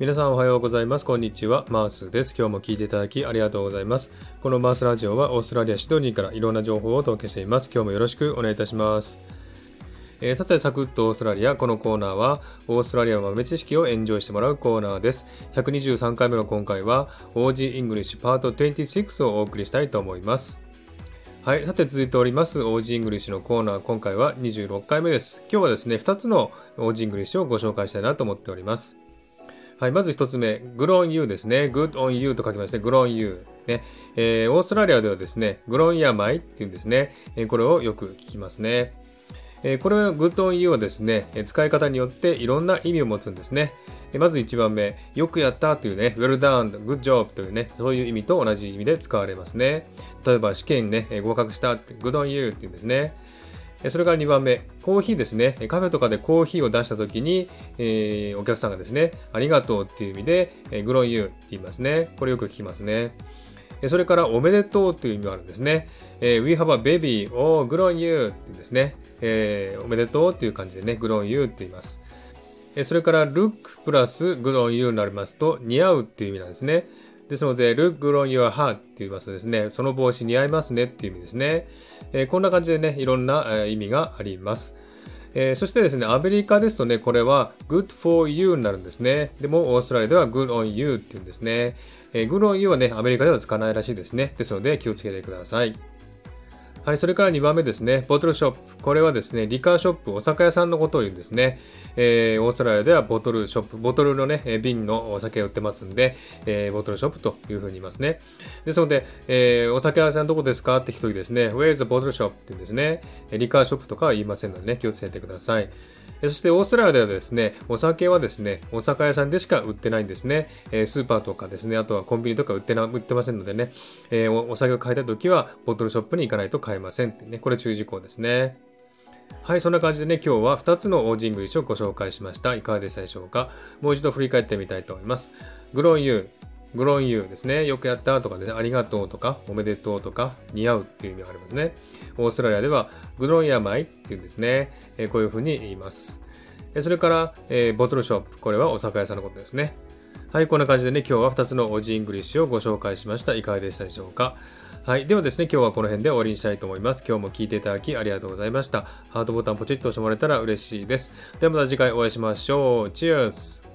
皆さんおはようございます。こんにちは。マースです。今日も聞いていただきありがとうございます。このマースラジオはオーストラリア・シドニーからいろんな情報をお届けしています。今日もよろしくお願いいたします。えー、さて、サクッとオーストラリア。このコーナーは、オーストラリアの豆知識をエンジョイしてもらうコーナーです。123回目の今回は、OG イングリッシュパート26をお送りしたいと思います。はい。さて続いております、オージーイングリッシュのコーナー、今回は26回目です。今日はですね、2つのオージーイングリッシュをご紹介したいなと思っております。はい。まず1つ目、 good on you ですね。good on you と書きまして、 good on you。ね。えー、オーストラリアではですね、グロ on your my っていうんですね。えー、これをよく聞きますね。えー、これは good on you はですね、使い方によっていろんな意味を持つんですね。まず1番目、よくやったというね、well done, good job というね、そういう意味と同じ意味で使われますね。例えば試験ね、合格したって、good on you っていうんですね。それから2番目、コーヒーですね。カフェとかでコーヒーを出したときに、えー、お客さんがですね、ありがとうっていう意味で、えグロ on you って言いますね。これよく聞きますね。それから、おめでとうという意味があるんですね。えー、We have a baby, oh, good on you って言うんですね。えー、おめでとうっていう感じでね、good on you って言います。それから look プラス good on you になりますと似合うっていう意味なんですね。ですので look g r o n your hat って言いますとですね、その帽子似合いますねっていう意味ですね。えー、こんな感じでね、いろんな、え意味があります。えー、そしてですね、アメリカですとね、これは good for you になるんですね。でも、オーストラリアでは good on you って言うんですね。えー、good on you はね、アメリカでは使わないらしいですね。ですので、気をつけてください。はい、それから2番目ですね。ボトルショップ。これはですね、リカーショップ、お酒屋さんのことを言うんですね。えー、オーストラリアではボトルショップ、ボトルのね、瓶のお酒を売ってますんで、えー、ボトルショップというふうに言いますね。ですので、えー、お酒屋さんどこですか？って人にですね、Where is the bottle shop? って言うんですね。リカーショップとかは言いませんのでね、気をつけてください。そしてオーストラリアではですね、お酒はですね、お酒屋さんでしか売ってないんですね。えスーパーとかですね、あとはコンビニとか売ってな売ってませんのでね、えお酒を買いたいときはボトルショップに行かないと買えいませんってね、これ注意事項ですね。はい、そんな感じでね、今日は2つのオージーイングリッシュをご紹介しました。いかがでしたでしょうか？もう一度振り返ってみたいと思います。 good on you、good on you ですね。よくやったとかね、ありがとうとか、おめでとうとか、似合うっていう意味がありますね。オーストラリアでは、 good on ya mate っていうんですね。え、こういうふうに言います。それから、え、ボトルショップ。これはお酒屋さんのことですね。はい、こんな感じでね、今日は2つのオージーイングリッシュをご紹介しました。いかがでしたでしょうか？はい。ではですね、今日はこの辺で終わりにしたいと思います。今日も聞いていただきありがとうございました。ハートボタンポチッと押してもらえたら嬉しいです。ではまた次回お会いしましょう。チェアス